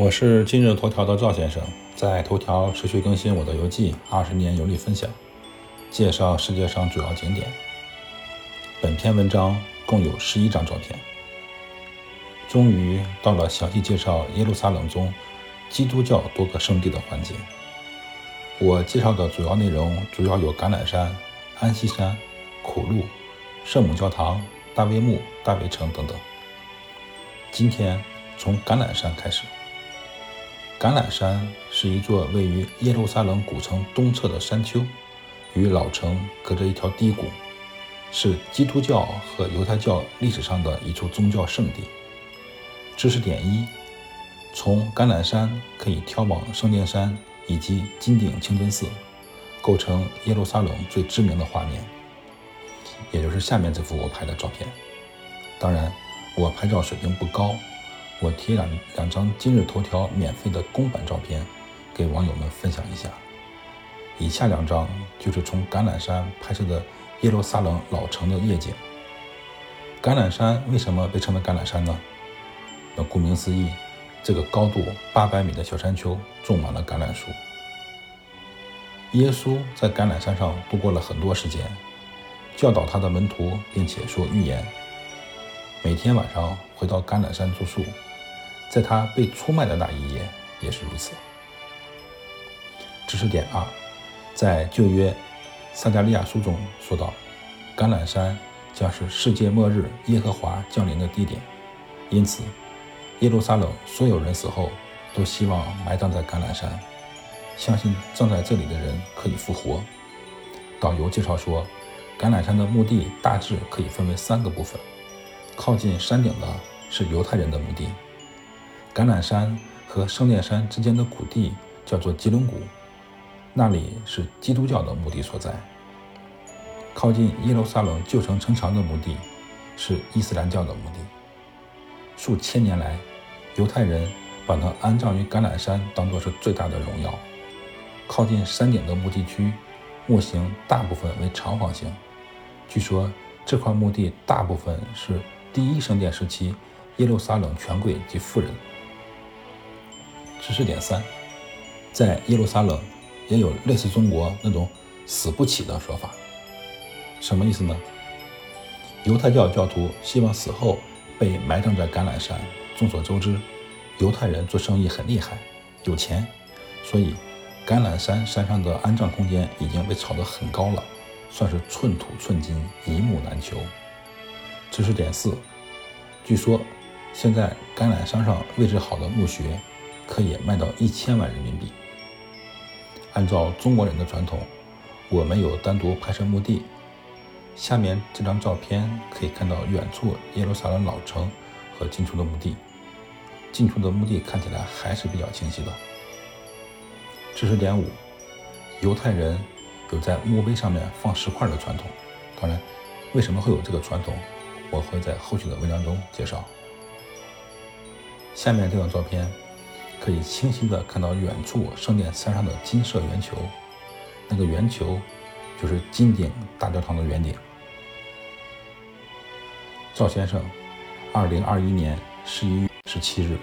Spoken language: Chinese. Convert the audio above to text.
我是今日头条的赵先生，在头条持续更新我的游记，二十年游历分享，介绍世界上主要景点。本篇文章共有十一张照片。终于到了详细介绍耶路撒冷中基督教多个圣地的环节。我介绍的主要内容主要有橄榄山、安息山、苦路、圣母教堂、大卫墓、大卫城等等。今天从橄榄山开始。橄榄山是一座位于耶路撒冷古城东侧的山丘，与老城隔着一条低谷，是基督教和犹太教历史上的一处宗教圣地。知识点一：从橄榄山可以眺望圣殿山以及金顶清真寺，构成耶路撒冷最知名的画面，也就是下面这幅我拍的照片。当然，我拍照水平不高。我贴两两张今日头条免费的公版照片，给网友们分享一下。以下两张就是从橄榄山拍摄的耶路撒冷老城的夜景。橄榄山为什么被称为橄榄山呢？那顾名思义，这个高度八百米的小山丘种满了橄榄树。耶稣在橄榄山上度过了很多时间，教导他的门徒，并且说预言。每天晚上回到橄榄山住宿。在他被出卖的那一夜也是如此。知识点二，在旧约撒加利亚书中说到，橄榄山将是世界末日耶和华降临的地点，因此耶路撒冷所有人死后都希望埋葬在橄榄山，相信葬在这里的人可以复活。导游介绍说，橄榄山的墓地大致可以分为三个部分，靠近山顶的是犹太人的墓地。橄榄山和圣殿山之间的谷地叫做吉伦谷，那里是基督教的墓地所在。靠近耶路撒冷旧城城墙的墓地是伊斯兰教的墓地。数千年来，犹太人把它安葬于橄榄山当作是最大的荣耀。靠近山顶的墓地区，墓形大部分为长方形。据说这块墓地大部分是第一圣殿时期耶路撒冷权贵及富人。知识点三，在耶路撒冷也有类似中国那种死不起的说法，什么意思呢？犹太教教徒希望死后被埋葬在橄榄山。众所周知，犹太人做生意很厉害，有钱，所以橄榄山山上的安葬空间已经被炒得很高了，算是寸土寸金，一木难求。知识点四，据说现在橄榄山上位置好的墓穴。可以卖到一千万人民币。按照中国人的传统，我们有单独拍摄墓地。下面这张照片可以看到远处耶路撒冷老城和近处的墓地。近处的墓地看起来还是比较清晰的。知识点五：犹太人有在墓碑上面放石块的传统。当然，为什么会有这个传统，我会在后续的文章中介绍。下面这张照片。可以清晰地看到远处圣殿山上的金色圆球，那个圆球就是金顶大教堂的圆顶。赵先生，二零二一年十一月十七日。